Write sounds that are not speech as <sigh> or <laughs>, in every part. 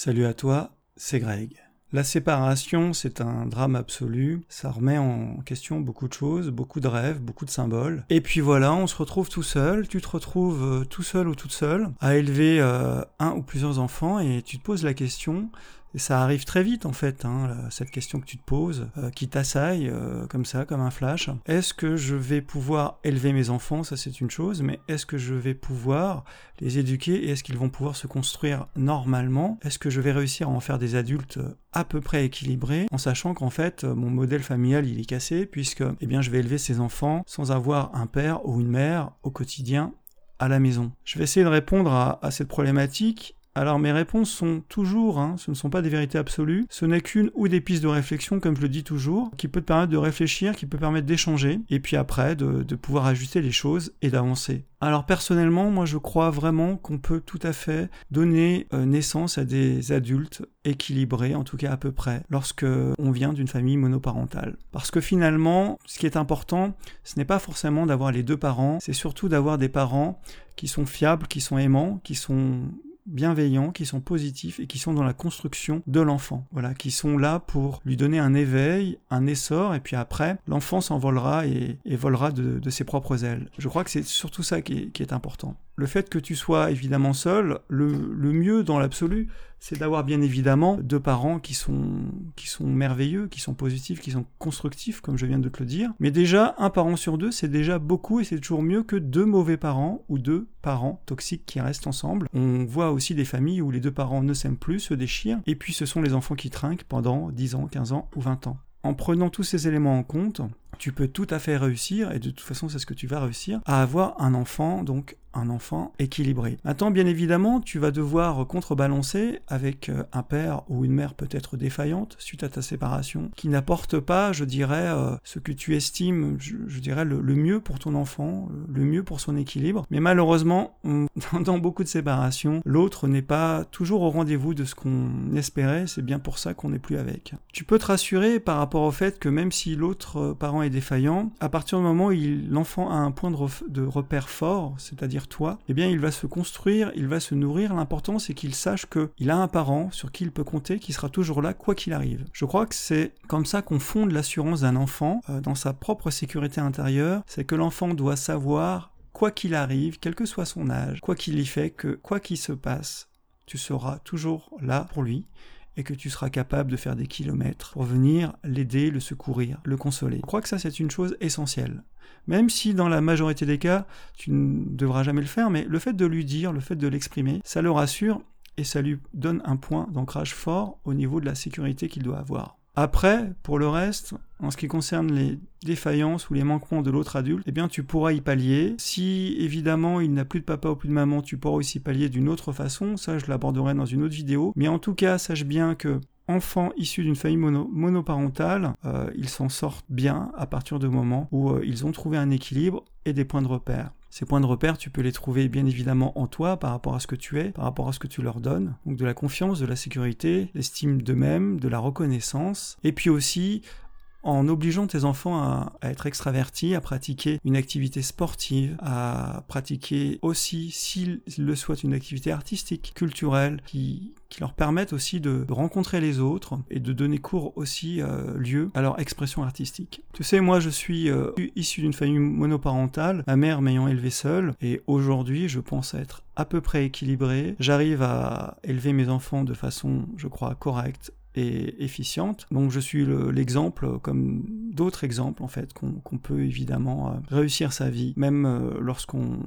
Salut à toi, c'est Greg. La séparation, c'est un drame absolu, ça remet en question beaucoup de choses, beaucoup de rêves, beaucoup de symboles. Et puis voilà, on se retrouve tout seul, tu te retrouves euh, tout seul ou toute seule à élever euh, un ou plusieurs enfants et tu te poses la question, ça arrive très vite en fait, hein, cette question que tu te poses, euh, qui t'assaille euh, comme ça, comme un flash. Est-ce que je vais pouvoir élever mes enfants? Ça c'est une chose, mais est-ce que je vais pouvoir les éduquer et est-ce qu'ils vont pouvoir se construire normalement? Est-ce que je vais réussir à en faire des adultes à peu près équilibrés en sachant qu'en fait mon modèle familial il est cassé puisque eh bien je vais élever ces enfants sans avoir un père ou une mère au quotidien à la maison? Je vais essayer de répondre à cette problématique alors mes réponses sont toujours, hein, ce ne sont pas des vérités absolues, ce n'est qu'une ou des pistes de réflexion, comme je le dis toujours, qui peut te permettre de réfléchir, qui peut permettre d'échanger, et puis après de, pouvoir ajuster les choses et d'avancer. Alors personnellement, moi je crois vraiment qu'on peut tout à fait donner euh, naissance à des adultes équilibrés, en tout cas à peu près, lorsque on vient d'une famille monoparentale. Parce que finalement, ce qui est important, ce n'est pas forcément d'avoir les deux parents, c'est surtout d'avoir des parents qui sont fiables, qui sont aimants, qui sont bienveillants, qui sont positifs et qui sont dans la construction de l'enfant. Voilà, qui sont là pour lui donner un éveil, un essor, et puis après, l'enfant s'envolera et, volera de, ses propres ailes. Je crois que c'est surtout ça qui est important le fait que tu sois évidemment seul, le, mieux dans l'absolu, c'est d'avoir bien évidemment deux parents qui sont, qui sont merveilleux, qui sont positifs, qui sont constructifs, comme je viens de te le dire. Mais déjà, un parent sur deux, c'est déjà beaucoup et c'est toujours mieux que deux mauvais parents ou deux parents toxiques qui restent ensemble. On voit aussi des familles où les deux parents ne s'aiment plus, se déchirent, et puis ce sont les enfants qui trinquent pendant 10 ans, 15 ans ou 20 ans. En prenant tous ces éléments en compte, tu peux tout à fait réussir, et de toute façon c'est ce que tu vas réussir, à avoir un enfant donc un enfant équilibré. Maintenant, bien évidemment, tu vas devoir contrebalancer avec euh, un père ou une mère peut-être défaillante suite à ta séparation, qui n'apporte pas, je dirais, euh, ce que tu estimes, je, dirais, le, mieux pour ton enfant, le mieux pour son équilibre. Mais malheureusement, <laughs> dans beaucoup de séparations, l'autre n'est pas toujours au rendez-vous de ce qu'on espérait, c'est bien pour ça qu'on n'est plus avec. Tu peux te rassurer par rapport au fait que même si l'autre euh, parent est défaillant, à partir du moment où l'enfant a un point de, de repère fort, c'est-à-dire toi, eh bien il va se construire, il va se nourrir. L'important c'est qu'il sache qu'il a un parent sur qui il peut compter, qui sera toujours là quoi qu'il arrive. Je crois que c'est comme ça qu'on fonde l'assurance d'un enfant euh, dans sa propre sécurité intérieure, c'est que l'enfant doit savoir quoi qu'il arrive, quel que soit son âge, quoi qu'il y fait, que quoi qu'il se passe, tu seras toujours là pour lui et que tu seras capable de faire des kilomètres pour venir l'aider, le secourir, le consoler. Je crois que ça c'est une chose essentielle. Même si dans la majorité des cas, tu ne devras jamais le faire, mais le fait de lui dire, le fait de l'exprimer, ça le rassure et ça lui donne un point d'ancrage fort au niveau de la sécurité qu'il doit avoir. Après, pour le reste, en ce qui concerne les défaillances ou les manquements de l'autre adulte, eh bien tu pourras y pallier. Si évidemment il n'a plus de papa ou plus de maman, tu pourras aussi pallier d'une autre façon, ça je l'aborderai dans une autre vidéo. Mais en tout cas, sache bien que enfants issus d'une famille monoparentale, euh, ils s'en sortent bien à partir du moment où euh, ils ont trouvé un équilibre et des points de repère. Ces points de repère, tu peux les trouver bien évidemment en toi par rapport à ce que tu es, par rapport à ce que tu leur donnes. Donc de la confiance, de la sécurité, l'estime d'eux-mêmes, de la reconnaissance. Et puis aussi en obligeant tes enfants à, être extravertis, à pratiquer une activité sportive, à pratiquer aussi, s'ils le souhaitent, une activité artistique, culturelle, qui, leur permettent aussi de, rencontrer les autres et de donner cours aussi euh, lieu à leur expression artistique. Tu sais, moi je suis euh, issu d'une famille monoparentale, ma mère m'ayant élevé seule, et aujourd'hui je pense être à peu près équilibré. J'arrive à élever mes enfants de façon, je crois, correcte, efficiente. Donc je suis l'exemple, comme d'autres exemples en fait, qu'on peut évidemment euh, réussir sa vie, même euh, lorsqu'on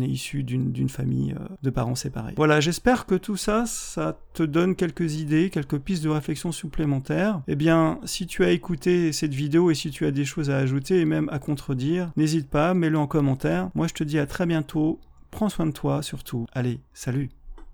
est issu d'une famille euh, de parents séparés. Voilà, j'espère que tout ça, ça te donne quelques idées, quelques pistes de réflexion supplémentaires. Eh bien, si tu as écouté cette vidéo et si tu as des choses à ajouter et même à contredire, n'hésite pas, mets-le en commentaire. Moi je te dis à très bientôt, prends soin de toi surtout. Allez, salut